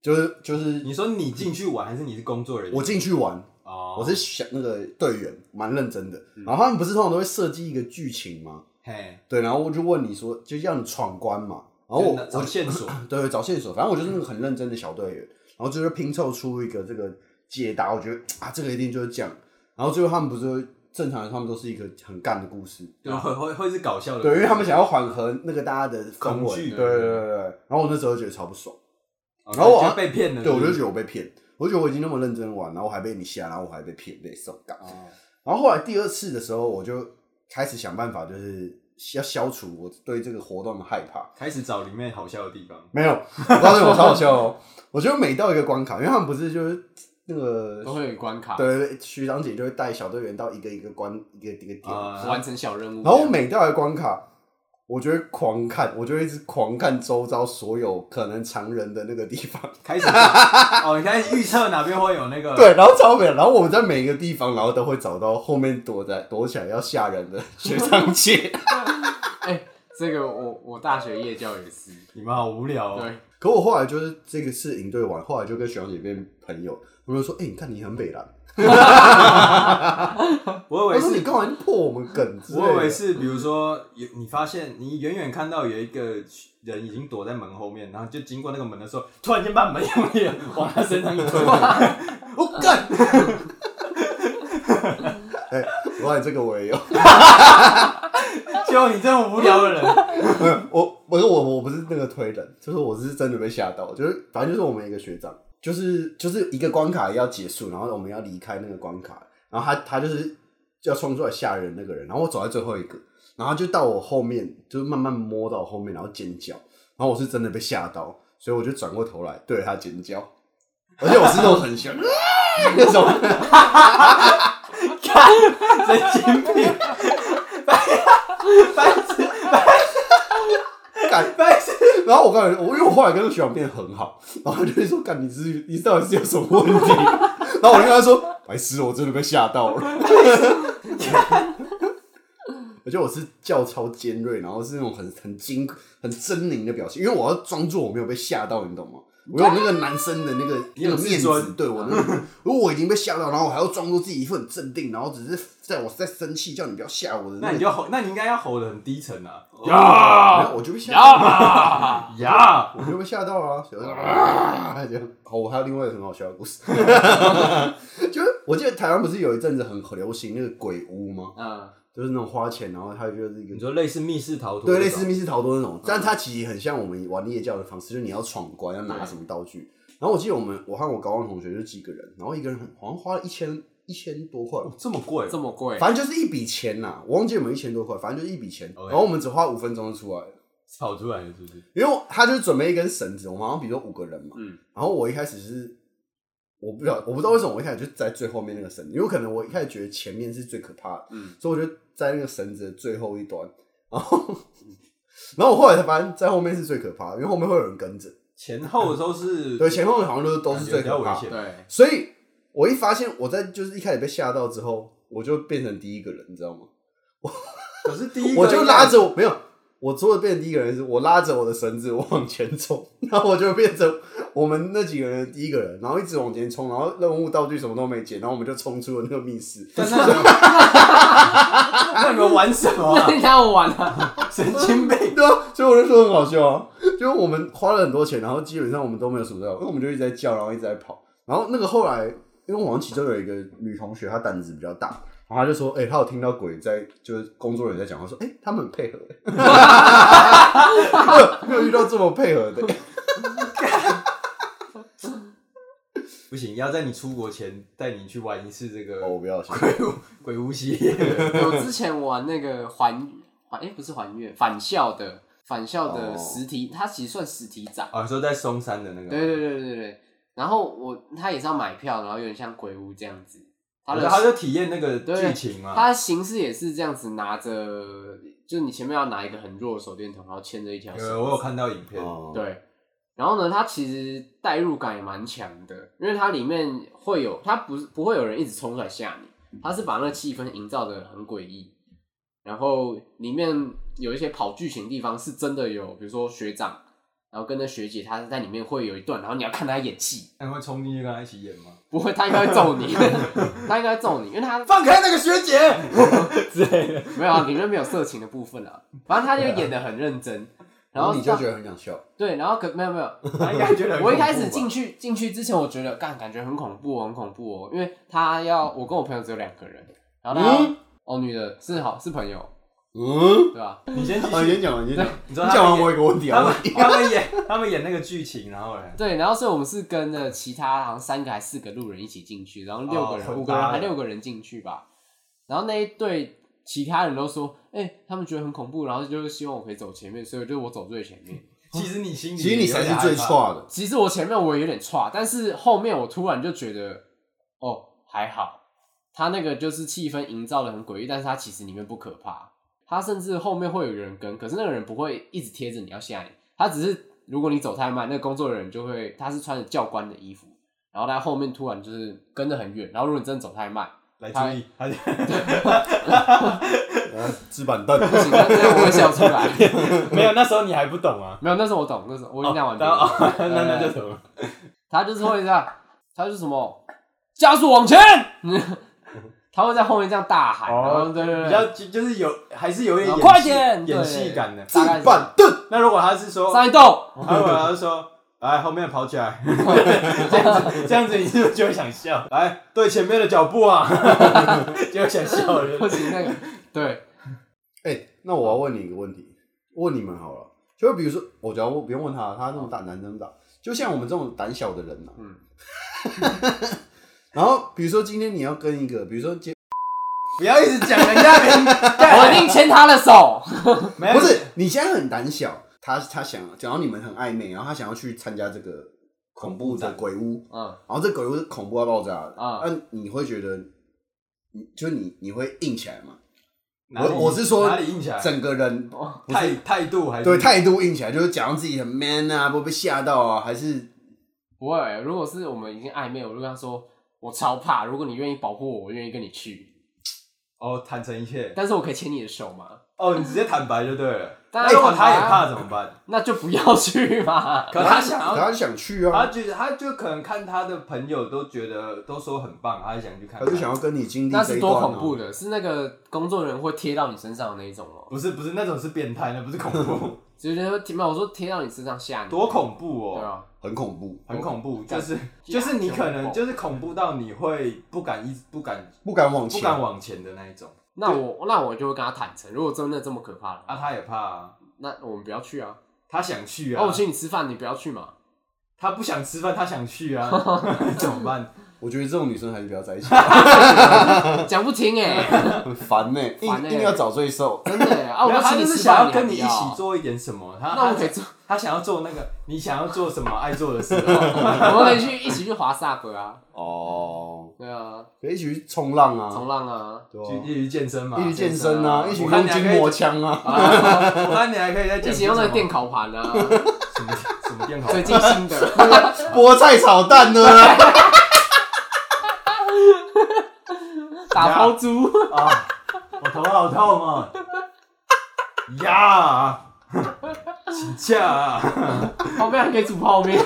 就是就是，你说你进去玩，还是你是工作人员？我进去玩哦，我是想那个队员，蛮认真的。然后他们不是通常都会设计一个剧情吗？嘿，对，然后我就问你说，就让你闯关嘛，然后我找线索，对，找线索。反正我就是那个很认真的小队员，然后就是拼凑出一个这个解答。我觉得啊，这个一定就是这样。然后最后他们不是。正常人，他们都是一个很干的故事，对，会会会是搞笑的，对，因为他们想要缓和那个大家的氛围，对对对对。然后我那时候觉得超不爽，然后我被骗了，对，我就觉得我被骗，我觉得我已经那么认真玩，然后我还被你吓，然后我还被骗，被受干。然后后来第二次的时候，我就开始想办法，就是要消除我对这个活动的害怕，开始找里面好笑的地方。没有，我告诉你，我超好笑哦！我觉得每到一个关卡，因为他们不是就是。那个都会有关卡，对，学长姐就会带小队员到一个一个关一个一个点，呃、完成小任务。然后每到一个关卡，我就会狂看，我就会一直狂看周遭所有可能藏人的那个地方，开始哦，你开始预测哪边会有那个对，然后超美，然后我们在每一个地方，然后都会找到后面躲在躲起来要吓人的学长姐。哎、欸，这个我我大学夜教也是，你们好无聊哦。对，可我后来就是这个是营队完，后来就跟学长姐变朋友。我就说：“哎、欸，你看你很北烂。”我以为是你干嘛破我们梗？我以为是，比如说，有你发现你远远看到有一个人已经躲在门后面，然后就经过那个门的时候，突然间把门用力往他身上一推。我干！哎、欸，我发现这个我也有。就你这么无聊的人，我不是我，我不是那个推人，就是我是真的被吓到，就是反正就是我们一个学长。就是就是一个关卡要结束，然后我们要离开那个关卡，然后他他就是要冲出来吓人那个人，然后我走在最后一个，然后就到我后面，就是慢慢摸到我后面，然后尖叫，然后我是真的被吓到，所以我就转过头来对着他尖叫，而且我是那种很凶 那种，看神经病，白痴白痴，干白痴。然后我告诉你，我因为我后来跟那个学长变得很好，然后他就会说：“干，你是你到底是有什么问题？”然后我就跟他说：“白痴，我真的被吓到了。”而且我是叫超尖锐，然后是那种很很精很狰狞的表情，因为我要装作我没有被吓到，你懂吗？我有那个男生的那个 那个面子，对我那个，如果我已经被吓到，然后我还要装作自己一副很镇定，然后只是在我在生气，叫你不要吓我的，那你就吼，那你应该要吼得很低沉啊！呀，我就被吓到了，呀，我就被吓到了，啊，这样。好，我还有另外一个很好笑的故事，就是我记得台湾不是有一阵子很流行那个鬼屋吗？嗯。就是那种花钱，然后它就是一个，你说类似密室逃脱，对，类似密室逃脱那种，但它其实很像我们玩夜教的方式，就是你要闯关，要拿什么道具。然后我记得我们，我和我高中同学就几个人，然后一个人好像花了一千一千多块，这么贵，这么贵，反正就是一笔钱呐。我忘记我们一千多块，反正就是一笔钱。然后我们只花五分钟就出来了，跑出来了是不是？因为他就准备一根绳子，我们好像比如说五个人嘛，嗯，然后我一开始是。我不知道，我不知道为什么我一开始就在最后面那个绳子，因为可能我一开始觉得前面是最可怕的，嗯，所以我就在那个绳子的最后一端，然后，然后我后来才发现，在后面是最可怕的，因为后面会有人跟着。前后都是 对，前后好像都是都是最可怕的。对，所以我一发现我在就是一开始被吓到之后，我就变成第一个人，你知道吗？我可是第一个，我就拉着我没有，我除了变成第一个人是，我拉着我的绳子，我往前冲，然后我就变成我们那几个人的第一个人，然后一直往前冲，然后任务道具什么都没捡，然后我们就冲出了那个密室。那你们玩什么？那你让我玩啊？神经病！对啊，所以我就说很好笑啊。就我们花了很多钱，然后基本上我们都没有数到，因为我们就一直在叫，然后一直在跑。然后那个后来，因为我们其中有一个女同学，她胆子比较大，然后她就说：“哎、欸，她有听到鬼在，就是工作人员在讲话，说，哎、欸，他们很配合，没有遇到这么配合的。”不行，要在你出国前带你去玩一次这个。哦，不要鬼屋鬼屋系列。我之前玩那个还还哎，不是还愿返校的。返校的实体，它其实算实体展。啊，说在松山的那个。对对对对对。然后我他也是要买票，然后有点像鬼屋这样子。他的他就体验那个剧情嘛。他的形式也是这样子，拿着，就是你前面要拿一个很弱的手电筒，然后牵着一条。有，我有看到影片。对。然后呢，它其实代入感也蛮强的，因为它里面会有，它不是不会有人一直冲出来吓你，它是把那个气氛营造的很诡异。然后里面有一些跑剧情的地方是真的有，比如说学长，然后跟着学姐，他在里面会有一段，然后你要看他演戏。他会冲进去跟他一起演吗？不会，她应该会揍你，她应该会揍你，因为她放开那个学姐 之类的。没有啊，里面没有色情的部分啊，反正她就演的很认真，然后你就觉得很想笑。对，然后可没有没有。我一开始进去进去之前，我觉得干感觉很恐怖，很恐怖哦，因为他要我跟我朋友只有两个人，然后他、嗯、哦女的是好是朋友。嗯，对吧？你先，你先讲，你先讲。你说讲完我有个问题啊。他们演，他们演那个剧情，然后嘞。对，然后所以我们是跟着其他好像三个还是四个路人一起进去，然后六个人、五个人还六个人进去吧。然后那一对其他人都说，哎，他们觉得很恐怖，然后就是希望我可以走前面，所以就我走最前面。其实你心里，其实你才是最差的。其实我前面我也有点差，但是后面我突然就觉得，哦，还好。他那个就是气氛营造的很诡异，但是他其实里面不可怕。他甚至后面会有人跟，可是那个人不会一直贴着你要吓你，他只是如果你走太慢，那个工作人员就会，他是穿着教官的衣服，然后他后面突然就是跟着很远，然后如果你真的走太慢，来注意，他就，纸板凳，不行，那我会笑出来。没有，那时候你还不懂啊？没有，那时候我懂，那时候我已经讲完了。那那就懂了。他就是会这样，他就是什么加速往前。他会在后面这样大喊，然后对对对，比较就就是有还是有一点快点演戏感的。纸板凳。那如果他是说上一动，他如果他是说来后面跑起来，这样子这样子你是不是就会想笑？来对前面的脚步啊，就会想笑了。不行那个对，哎，那我要问你一个问题，问你们好了，就比如说，我只要不用问他，他那么大，男生大，就像我们这种胆小的人呢，嗯。然后，比如说今天你要跟一个，比如说接，不要一直讲人家名，我一定牵他的手。不是，你现在很胆小，他他想，假如你们很暧昧，然后他想要去参加这个恐怖的鬼屋，嗯，然后这鬼屋是恐怖到爆炸的，啊、嗯，那你会觉得，就你你会硬起来吗？我我是说，他硬起来整个人态态度还是对态度硬起来，就是假装自己很 man 啊，不会被吓到啊，还是不会？如果是我们已经暧昧，我就跟他说。我超怕，如果你愿意保护我，我愿意跟你去。哦，坦诚一切。但是我可以牵你的手吗？哦，你直接坦白就对如果他也怕怎么办？那就不要去嘛。可他想要，他想去啊。他觉得，他就可能看他的朋友都觉得都说很棒，他就想去看。他就想要跟你经历。那是多恐怖的，是那个工作人员会贴到你身上的那一种哦。不是不是，那种是变态，那不是恐怖。直接贴嘛？我说贴到你身上吓你。多恐怖哦！对啊。很恐怖，很恐怖，就是就是你可能就是恐怖到你会不敢一不敢不敢往前不敢往前的那一种。那我那我就会跟他坦诚，如果真的这么可怕了，啊他也怕啊，那我们不要去啊。他想去啊，那我请你吃饭，你不要去嘛。他不想吃饭，他想去啊，怎么办？我觉得这种女生还是不要在一起，讲不听哎，很烦哎，一定要找罪受，真的啊！我他就是想要跟你一起做一点什么，他那我可以做，他想要做那个你想要做什么 爱做的事，我们可以去一起去滑 SUP 啊！哦，对啊，可以一起去冲浪啊，冲浪啊，去一起健身嘛，一起健身啊，一起用筋膜枪啊，我看你还可以在一起用那个电烤盘啊，什么什么电烤？最近新的。菠菜炒蛋呢。打抛猪啊！我头好痛啊！呀！请假！旁边还可以煮泡面。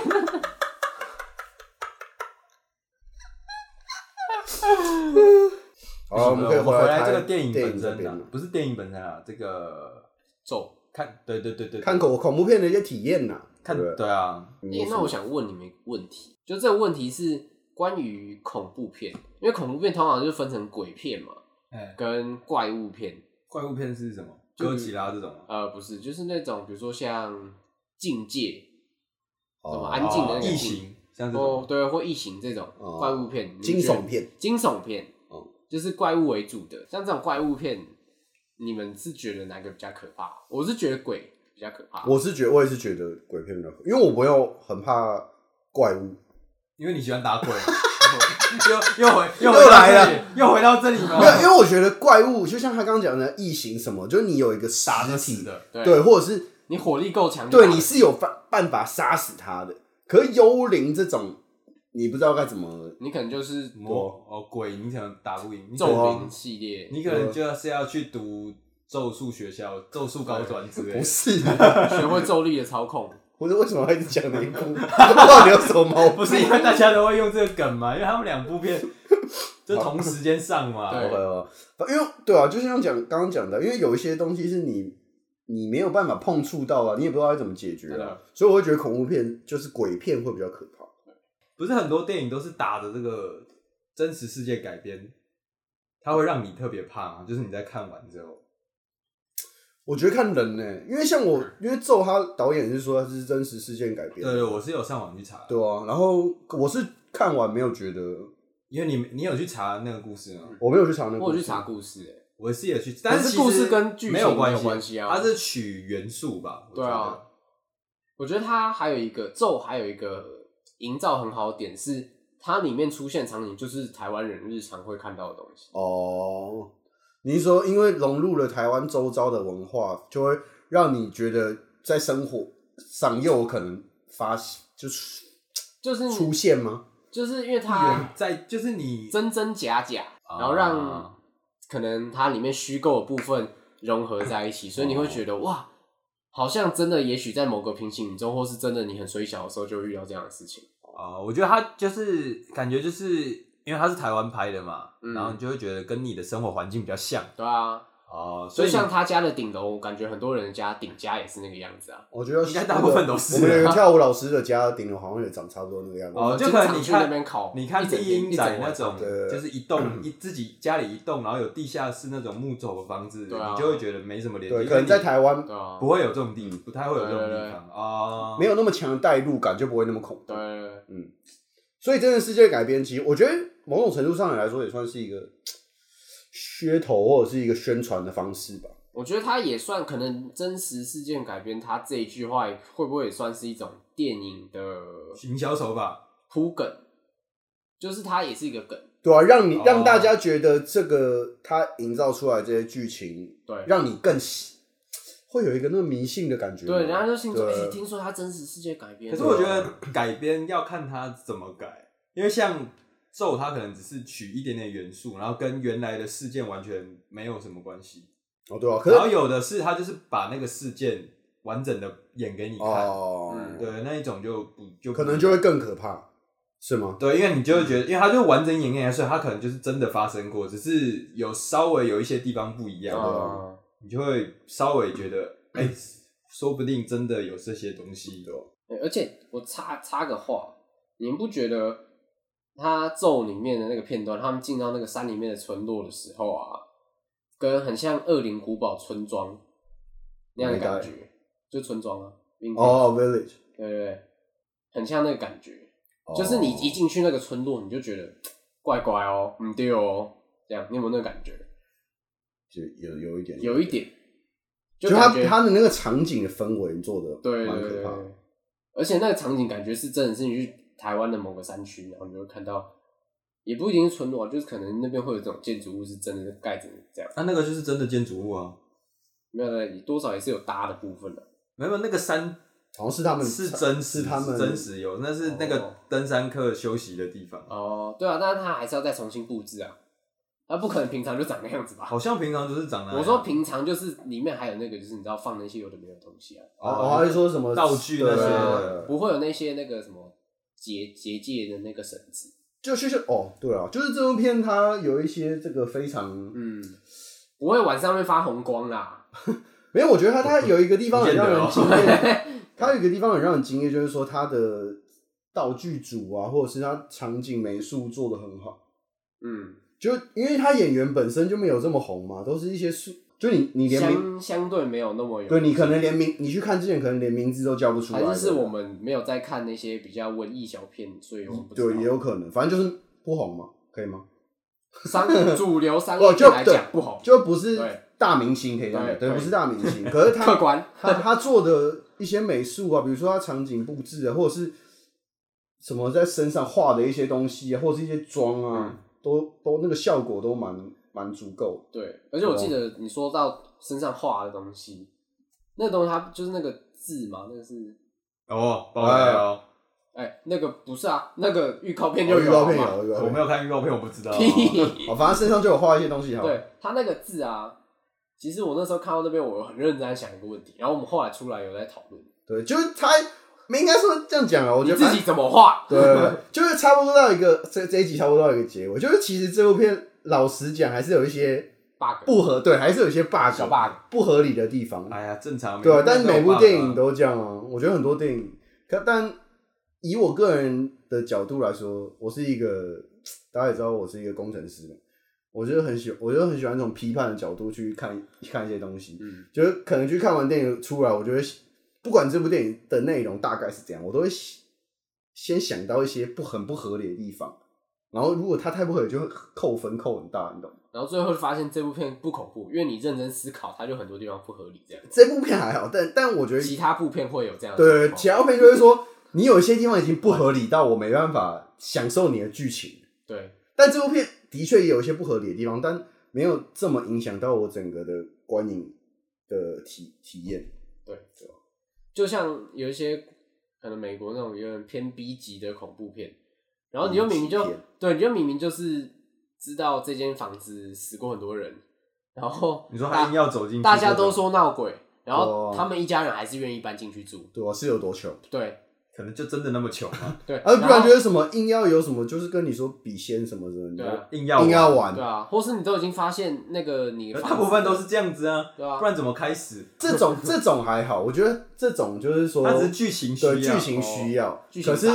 好，我们可以回来这个电影本身啊，不是电影本身啊，这个咒看，对对对对，看恐恐怖片的一些体验呐，看对啊。诶，那我想问你们一个问题，就这个问题是。关于恐怖片，因为恐怖片通常就分成鬼片嘛，欸、跟怪物片。怪物片是什么？哥吉拉这种？呃，不是，就是那种比如说像《境界》哦，什么安静的那个异形，像这种，对，或异形这种怪物片，哦、惊悚片，惊悚片，哦，就是怪物为主的。像这种怪物片，你们是觉得哪个比较可怕？我是觉得鬼比较可怕。我是觉得，我也是觉得鬼片比较可怕，因为我不要很怕怪物。因为你喜欢打鬼，又又回又回来了，又回到这里了？没有，因为我觉得怪物就像他刚刚讲的异形什么，就是你有一个杀体的，对，或者是你火力够强，对，你是有办办法杀死他的。可是幽灵这种，你不知道该怎么，你可能就是魔哦鬼，你可能打不赢。咒灵系列，你可能就是要去读咒术学校、咒术高专之类的，不是 学会咒力的操控。不是为什么一直讲那一部？到底有什么毛病？不是因为大家都会用这个梗嘛？因为他们两部片 就同时间上嘛。对，因为对啊，就像讲刚刚讲的，因为有一些东西是你你没有办法碰触到啊，你也不知道该怎么解决啊，所以我会觉得恐怖片就是鬼片会比较可怕。不是很多电影都是打着这个真实世界改编，它会让你特别怕吗？就是你在看完之后。我觉得看人呢、欸，因为像我，因为咒他导演是说他是真实事件改编。对，对，我是有上网去查。对啊，然后我是看完没有觉得，因为你你有去查那个故事吗？我没有去查那个故事。我有去查故事、欸，我是也去，但是故事跟剧情没有关系啊，它是取元素吧？对啊，我觉得它还有一个咒，还有一个营造很好的点是，它里面出现场景就是台湾人日常会看到的东西哦。你是说，因为融入了台湾周遭的文化，就会让你觉得在生活上又有可能发就是就是出现吗？就是因为它在就是你真真假假，然后让可能它里面虚构的部分融合在一起，所以你会觉得哇，好像真的，也许在某个平行宇宙，或是真的你很衰小的时候，就会遇到这样的事情啊。我觉得它就是感觉就是。因为它是台湾拍的嘛，嗯、然后你就会觉得跟你的生活环境比较像。对啊，哦、呃，所以像他家的顶楼，我感觉很多人家顶家也是那个样子啊。我觉得应该大部分都是。我们有个跳舞老师的家顶楼好像也长差不多那个样子。哦，就可能你看那边考，你看丽英仔那种，就是一栋 一、嗯、自己家里一栋，然后有地下室那种木头的房子，啊、你就会觉得没什么联系。对，可能在台湾不会有这种地，不太会有这种地方啊，没有那么强的代入感，就不会那么恐怖。对，对，对，嗯。所以真的世界改编，其实我觉得某种程度上来说，也算是一个噱头或者是一个宣传的方式吧。我觉得它也算可能真实事件改编，它这一句话会不会也算是一种电影的行销手法铺梗？就是它也是一个梗，对啊，让你让大家觉得这个它营造出来这些剧情，对，让你更会有一个那么迷信的感觉。对，人家就信说，哎，听说他真实世界改编。可是我觉得改编要看他怎么改，因为像咒，它可能只是取一点点元素，然后跟原来的事件完全没有什么关系。哦，对啊。然后有的是它就是把那个事件完整的演给你看。哦。嗯，对，那一种就不就可能就会更可怕，是吗？对，因为你就会觉得，因为它就完整演给你，所以它可能就是真的发生过，只是有稍微有一些地方不一样。哦。你就会稍微觉得，哎、欸，说不定真的有这些东西对。而且我插插个话，你们不觉得他咒里面的那个片段，他们进到那个山里面的村落的时候啊，跟很像恶灵古堡村庄那样的感觉，就村庄啊，哦、oh，village，对对对，很像那个感觉。就是你一进去那个村落，你就觉得怪怪哦，唔对哦，这样你有没有那个感觉？就有有一点，有一点，就他他的那个场景的氛围做的对蛮可怕的，而且那个场景感觉是真的是你去台湾的某个山区，然后你就会看到，也不一定是村落，就是可能那边会有这种建筑物是真的盖着这样。那那个就是真的建筑物啊，没有的，多少也是有搭的部分的。没有那个山。好像是他们是真实，是他们真实有，那是那个登山客休息的地方。哦，对啊，但是他还是要再重新布置啊，他不可能平常就长那样子吧？好像平常就是长那样。我说平常就是里面还有那个，就是你知道放那些有的没有东西啊。哦，我还是说什么道具那些，不会有那些那个什么结结界的那个绳子。就就是哦，对啊，就是这部片它有一些这个非常嗯，不会晚上会发红光啦。没有，我觉得它它有一个地方 很让人惊艳。它有一个地方很让人惊艳，就是说它的道具组啊，或者是它场景美术做的很好。嗯，就因为他演员本身就没有这么红嘛，都是一些素，就你你连相相对没有那么有，对你可能连名你去看之前可能连名字都叫不出来，还是是我们没有在看那些比较文艺小片，所以我们不知道。对，也有可能，反正就是不红嘛，可以吗？商 主流商业片来讲不红，就不是大明星可以这样讲，对，不是大明星，可是他 客观。他他做的。一些美术啊，比如说他场景布置啊，或者是什么在身上画的一些东西啊，或者是一些妆啊，嗯、都都那个效果都蛮蛮足够。对，而且我记得你说到身上画的东西，那个东西它就是那个字嘛，那个是哦，哎哦，哎，那个不是啊，那个预告片就有，预告片有，我没有看预告片，我不知道。哦，反正身上就有画一些东西哈。对，他那个字啊。其实我那时候看到那边，我很认真在想一个问题，然后我们后来出来有在讨论。对，就是他，应该说这样讲啊，我觉得自己怎么画？对，就是差不多到一个这这一集差不多到一个结尾。就是其实这部片老实讲还是有一些 bug 不合，对，还是有一些 bug 小 bug 不合理的地方。哎呀，正常。对啊，但是每部电影都这样啊。我觉得很多电影，可但以我个人的角度来说，我是一个 大家也知道，我是一个工程师。我觉得很喜，我就很喜欢这种批判的角度去看看一些东西。嗯，就是可能去看完电影出来，我觉得不管这部电影的内容大概是怎样，我都会先想到一些不很不合理的地方。然后如果它太不合理，就会扣分扣很大，你懂吗？然后最后发现这部片不恐怖，因为你认真思考，它就很多地方不合理。这样，这部片还好，但但我觉得其他部片会有这样。对，其他部片就会说你有一些地方已经不合理到我没办法享受你的剧情。对，但这部片。的确也有一些不合理的地方，但没有这么影响到我整个的观影的体体验。对，就像有一些可能美国那种有点偏 B 级的恐怖片，然后你就明明就对，你就明明就是知道这间房子死过很多人，然后 你说他硬要走进去，大家都说闹鬼，然后他们一家人还是愿意搬进去住。对啊，是有多穷？对。可能就真的那么穷啊？对，而不然觉得什么硬要有什么，就是跟你说笔仙什么什么，对啊，硬要硬要玩，对啊，或是你都已经发现那个你大部分都是这样子啊，对啊，不然怎么开始？这种这种还好，我觉得这种就是说，它是剧情需要，剧情需要，可是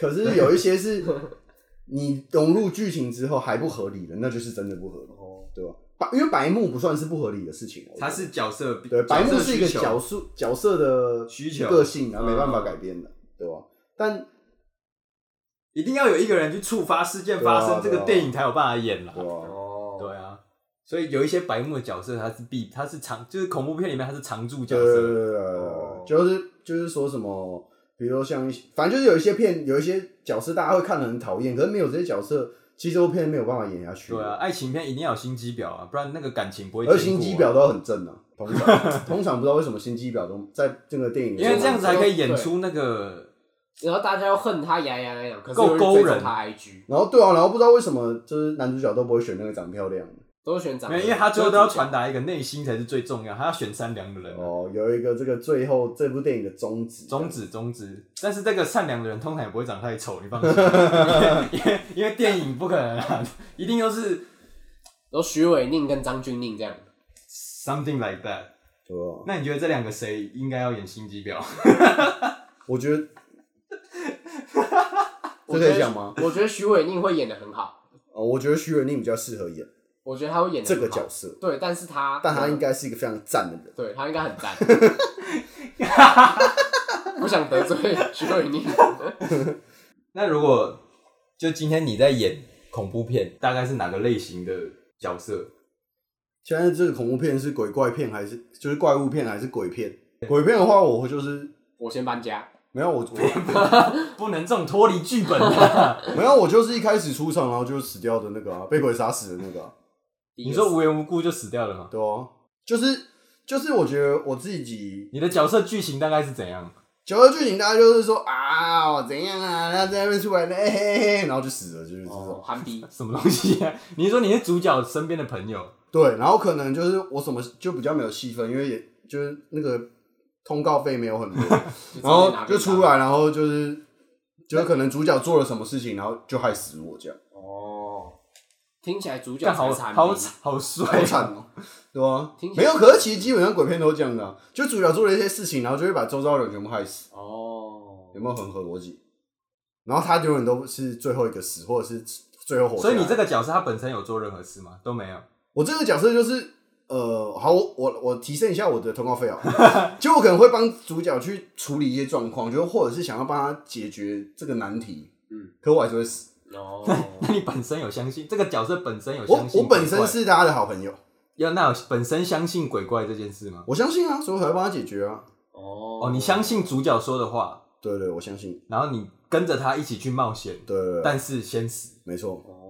可是有一些是 你融入剧情之后还不合理的，那就是真的不合理，对吧？白因为白目不算是不合理的事情，它是角色，对，白目是一个角色角色的需求。个性啊，没办法改变的，对吧？但一定要有一个人去触发事件发生，这个电影才有办法演了。哦，对啊，所以有一些白目的角色，他是必，他是常，就是恐怖片里面他是常驻角色。就是就是说什么，比如说像，反正就是有一些片，有一些角色大家会看得很讨厌，可是没有这些角色，其实这部片没有办法演下去。对啊，爱情片一定要有心机婊啊，不然那个感情不会。而心机婊都很正啊，通常通常不知道为什么心机婊都在这个电影，因为这样子才可以演出那个。然后大家又恨他牙牙痒痒，可是又追踪他 IG。然后对啊，然后不知道为什么，就是男主角都不会选那个长漂亮的，都选长。因为他最后都要传达一个内心才是最重要，他要选善良的人。哦，有一个这个最后这部电影的宗旨，宗旨宗旨。但是这个善良的人通常也不会长太丑，你放心。因为因为电影不可能啊，一定都是都徐伟宁跟张钧甯这样。Something like that。哦。那你觉得这两个谁应该要演心机婊？我觉得。这可以讲吗？我觉得徐伟宁会演的很好。哦，我觉得徐伟宁比较适合演。我觉得他会演这个角色。对，但是他，但他应该是一个非常赞的人。对，他应该很赞。不想得罪许玮甯。那如果就今天你在演恐怖片，大概是哪个类型的角色？现在这个恐怖片是鬼怪片还是就是怪物片还是鬼片？鬼片的话，我会就是我先搬家。没有我，我 不能这种脱离剧本没有，我就是一开始出场然后就死掉的那个啊，被鬼杀死的那个啊。你说无缘无故就死掉了吗？对啊，就是就是我觉得我自己，你的角色剧情大概是怎样？角色剧情大概就是说啊，我怎样啊，他在那边出来呢，嘿嘿嘿，然后就死了，就是这种憨逼 什么东西啊？你说你是主角身边的朋友？对，然后可能就是我什么就比较没有戏份，因为也就是那个。通告费没有很多，然后就出来，然后就是，就是可能主角做了什么事情，然后就害死我这样。哦，听起来主角好惨，好惨，好衰，好惨哦，对吧？没有，可是其实基本上鬼片都是这样的啊，就主角做了一些事情，然后就会把周遭的人全部害死。哦，有没有很合逻辑？然后他永远都是最后一个死，或者是最后活。所以你这个角色他本身有做任何事吗？都没有。我这个角色就是。呃，好，我我我提升一下我的通告费啊，就我可能会帮主角去处理一些状况，就或者是想要帮他解决这个难题，嗯，可我还是会死。哦，那你本身有相信这个角色本身有相信？我我本身是大家的好朋友，要那有本身相信鬼怪这件事吗？我相信啊，所以我才会帮他解决啊。哦哦，你相信主角说的话？对对，我相信。然后你跟着他一起去冒险，对，对，对，但是先死，没错。哦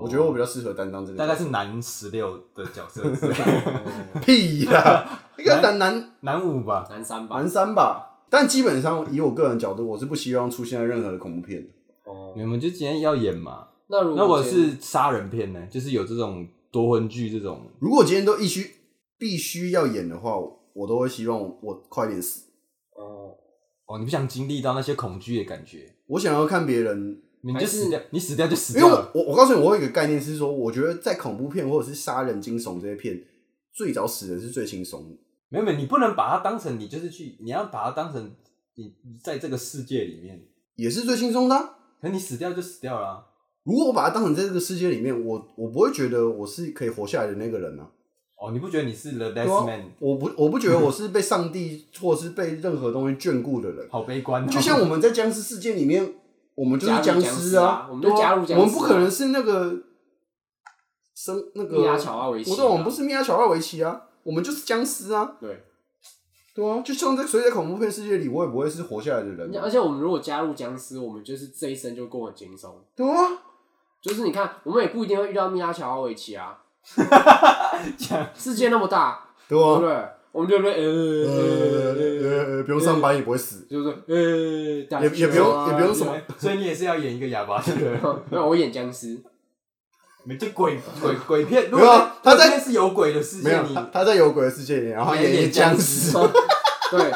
我觉得我比较适合担当这个，大概是男十六的角色，屁呀，应该男男男五吧，男三吧，男三吧。但基本上以我个人角度，我是不希望出现在任何的恐怖片。哦，你们就今天要演嘛？那如果是杀人片呢？就是有这种夺魂剧这种。如果今天都必须必须要演的话，我都会希望我快点死。哦哦，你不想经历到那些恐惧的感觉？我想要看别人。你就死掉，你死掉就死掉了。因为我我告诉你，我有一个概念是说，我觉得在恐怖片或者是杀人惊悚这些片，最早死的是最轻松的。没有没有，你不能把它当成你就是去，你要把它当成你在这个世界里面也是最轻松的啊。可你死掉就死掉了啊。如果我把它当成在这个世界里面，我我不会觉得我是可以活下来的那个人啊。哦，你不觉得你是 the best man？我不我不觉得我是被上帝或是被任何东西眷顾的人。好悲观哦。就像我们在僵尸世界里面。我们就是僵尸啊！我们就加入僵尸，我们不可能是那个生那个米亚乔瓦维奇。我说我们不是米亚乔瓦维奇啊，我们就是僵尸啊！对，对啊，就像在所以在恐怖片世界里，我也不会是活下来的人。而且我们如果加入僵尸，我们就是这一生就过很轻松。对啊，就是你看，我们也不一定会遇到米亚乔瓦维奇啊。世界那么大，对啊，对不对？我们就不呃呃呃，不用上班也不会死，就是呃，也也不用也不用什么，所以你也是要演一个哑巴对不对？没有，我演僵尸，没这鬼鬼鬼片，没有他在是有鬼的世界里，他在有鬼的世界里，然后演演僵尸，对，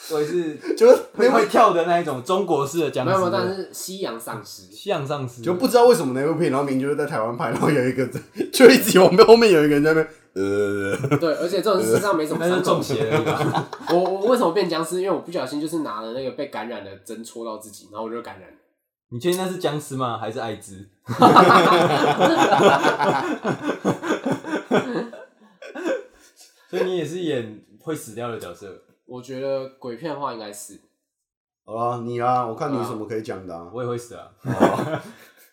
所以是 就是会会跳的那一种中国式的僵尸，没有，但是西洋丧尸，西洋丧尸，就不知道为什么那部片，然后明明就是在台湾拍，然后有一个 就一直我们后面有一个人在那边。呃，对，而且这种事实上没什么，那是中邪的地方。我我为什么变僵尸？因为我不小心就是拿了那个被感染的针戳到自己，然后我就感染了。你确定那是僵尸吗？还是艾滋？所以你也是演会死掉的角色？我觉得鬼片的话应该是。好啦，你啊，我看你有什么可以讲的啊。我也会死啊。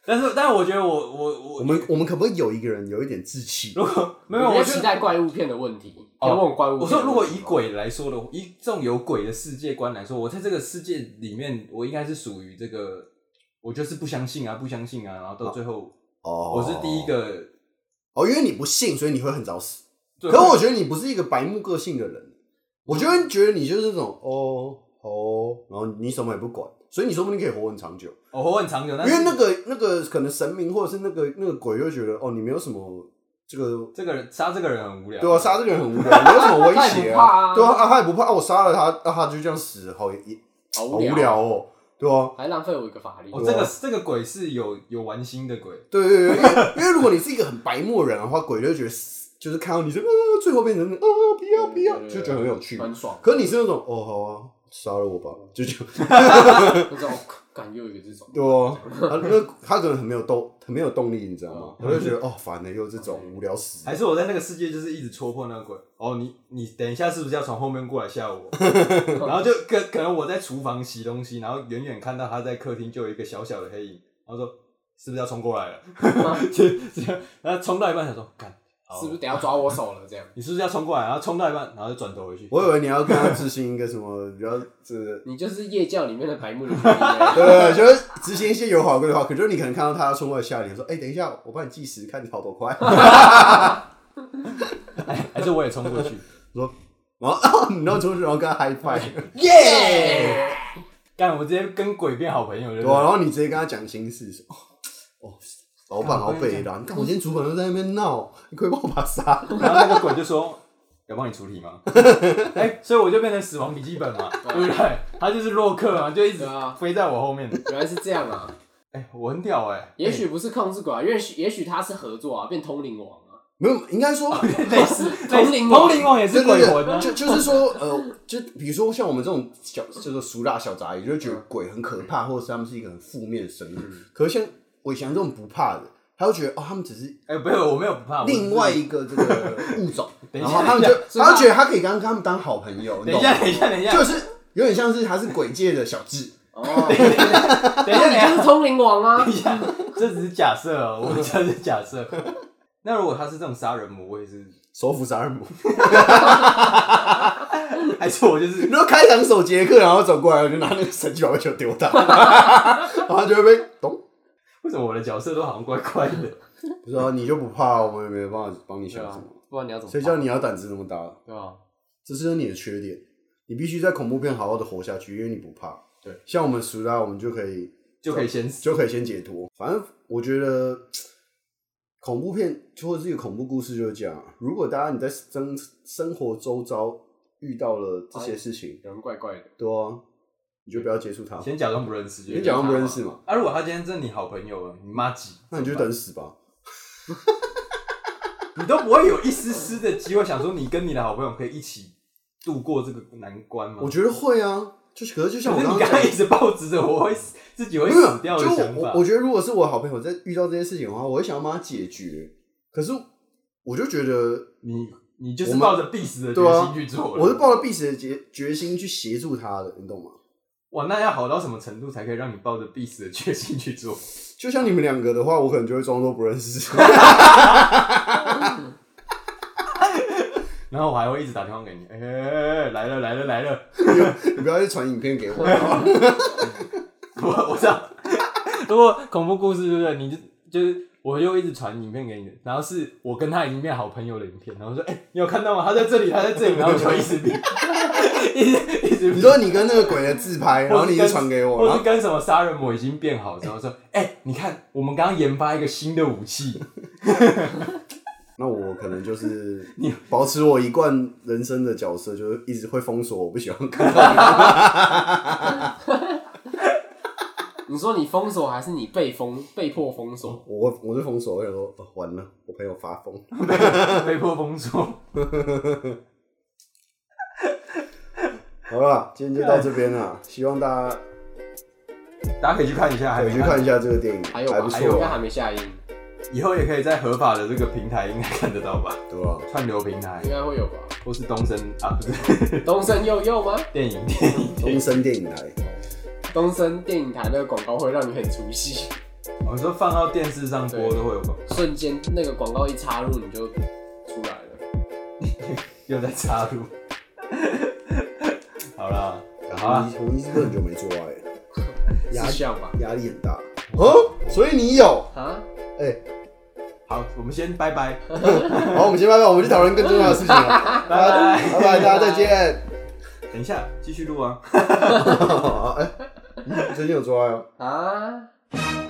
但是，但是我觉得我我我我们我们可不可以有一个人有一点志气？如果没有，我期待怪物片的问题。哦，问怪物。我说，如果以鬼来说的，以这种有鬼的世界观来说，我在这个世界里面，我应该是属于这个，我就是不相信啊，不相信啊，然后到最后，哦，我是第一个。哦，因为你不信，所以你会很早死。可是我觉得你不是一个白目个性的人，我就会觉得你就是那种哦哦，然后你什么也不管。所以你说不定可以活很长久，哦，活很长久，因为那个那个可能神明或者是那个那个鬼会觉得哦，你没有什么这个这个人杀这个人很无聊，对啊，杀这个人很无聊，没有什么威胁啊，对啊，啊他也不怕，我杀了他，那他就这样死，好也好无聊哦，对啊，还浪费我一个法力。哦，这个这个鬼是有有玩心的鬼，对对对，因为 因为如果你是一个很白目人的话，鬼就觉得就是看到你就啊最后变成啊不要不要，就觉得很有趣，很爽。可是你是那种哦好啊。杀了我吧，就就 那种 感又一个这种，对哦，他那他可能很没有动，很没有动力，你知道吗？他就觉得哦，烦的又这种无聊死。还是我在那个世界就是一直戳破那个鬼。哦，你你等一下是不是要从后面过来吓我？然后就可可能我在厨房洗东西，然后远远看到他在客厅就有一个小小的黑影，然后说是不是要冲过来了？就这样，然后冲到一半想说干。是不是等下抓我手了？这样，你是不是要冲过来，然后冲到一半，然后就转头回去？我以为你要跟他执行一个什么比较是……你就是夜教里面的白目女。对，就是执行一些友好规划。可是你可能看到他冲过来吓你，说：“哎，等一下，我帮你计时，看你跑多快。” 还是我也冲过去，说：“然后你然后冲过去，然后跟他 high five，耶！干，我直接跟鬼变好朋友，对，然后你直接跟他讲心事，说：哦。”老板好北烂，你看我今天主管又在那边闹，你可以帮我把他杀。然后那个鬼就说：“要帮你处理吗？” 哎、欸，所以我就变成死亡笔记本嘛，对不对？他就是洛克啊，就一直飞在我后面。原来是这样啊！哎、欸，我很屌哎、欸。也许不是控制鬼啊，因为也许他是合作啊，变通灵王啊。没有，应该说类似通灵通灵王也是鬼魂啊。就就是说，呃，就比如说像我们这种小，就是俗辣小杂鱼，就觉得鬼很可怕，或者是他们是一个很负面的生物。可是像。伟翔这种不怕的，他会觉得哦，他们只是哎，不有我没有不怕，另外一个这个物种，然后他们就他觉得他可以跟他们当好朋友。等一下，等一下，等一下，就是有点像是他是鬼界的小智哦。等一下，等一下，你就是通灵王啊！等一下，这只是假设哦，我们这是假设。那如果他是这种杀人魔，我也是收服杀人魔，还是我就是，如果开膛手杰克，然后走过来，我就拿那个神奇宝贝球丢他，然后他就会被咚。为什么我的角色都好像怪怪的？不知道你就不怕，我们也没有办法帮你想什么。不然你要怎么？谁叫你要胆子那么大？对啊？这是你的缺点，你必须在恐怖片好好的活下去，因为你不怕。对，像我们熟啦，我们就可以就可以先，就可以先解脱。反正我觉得恐怖片或者是一个恐怖故事就是这样。如果大家你在生生活周遭遇到了这些事情，有人怪怪的，对啊。你就不要接触他，先假装不认识，先假装不认识嘛。啊，如果他今天真的你好朋友了，你妈几，那你就等死吧。你都不会有一丝丝的机会想说，你跟你的好朋友可以一起度过这个难关吗？我觉得会啊，就是可是就像我刚刚一直抱着的我会自己会死掉的想法。我我觉得如果是我好朋友在遇到这件事情的话，我会想要帮他解决。可是我就觉得你你就是抱着必死的决心去做，我是抱着必死的决决心去协助他的，你懂吗？哇，那要好到什么程度才可以让你抱着必死的决心去做？就像你们两个的话，我可能就会装作不认识。然后我还会一直打电话给你，哎、欸，来了来了来了，你不要去传影片给我。我我知道，如果恐怖故事对不对？你就就是。我就一直传影片给你，然后是我跟他已经变好朋友的影片，然后说：“哎、欸，你有看到吗？他在这里，他在这里。”然后就一直比，一直一直。你说你跟那个鬼的自拍，然后你就传给我，我是跟什么杀人魔已经变好，然后说：“哎、欸，你看，我们刚刚研发一个新的武器。”那我可能就是 你保持我一贯人生的角色，就是一直会封锁我不喜欢看到你。你说你封锁还是你被封被迫封锁？我我是封锁，我想说、哦、完了，我朋友发疯，被迫封锁。好了，今天就到这边了，希望大家大家可以去看一下，可以去看一下这个电影，还有吧，还不错，应该还没下映，以后也可以在合法的这个平台应该看得到吧？对啊？串流平台应该会有吧？或是东森啊？不是 东森又又吗？电影电影东森电影台。东森电影台那个广告会让你很出戏。我们说放到电视上播都会有广告，瞬间那个广告一插入你就出来了，又在插入。好了，好了，红衣是不是很久没做爱了？压力吧，压力很大。哦，所以你有啊？哎、欸，好，我们先拜拜。好，我们先拜拜，我们去讨论更重要的事情了。拜拜，拜拜，大家再见。等一下，继续录啊。哎。最近有做爱哦。啊。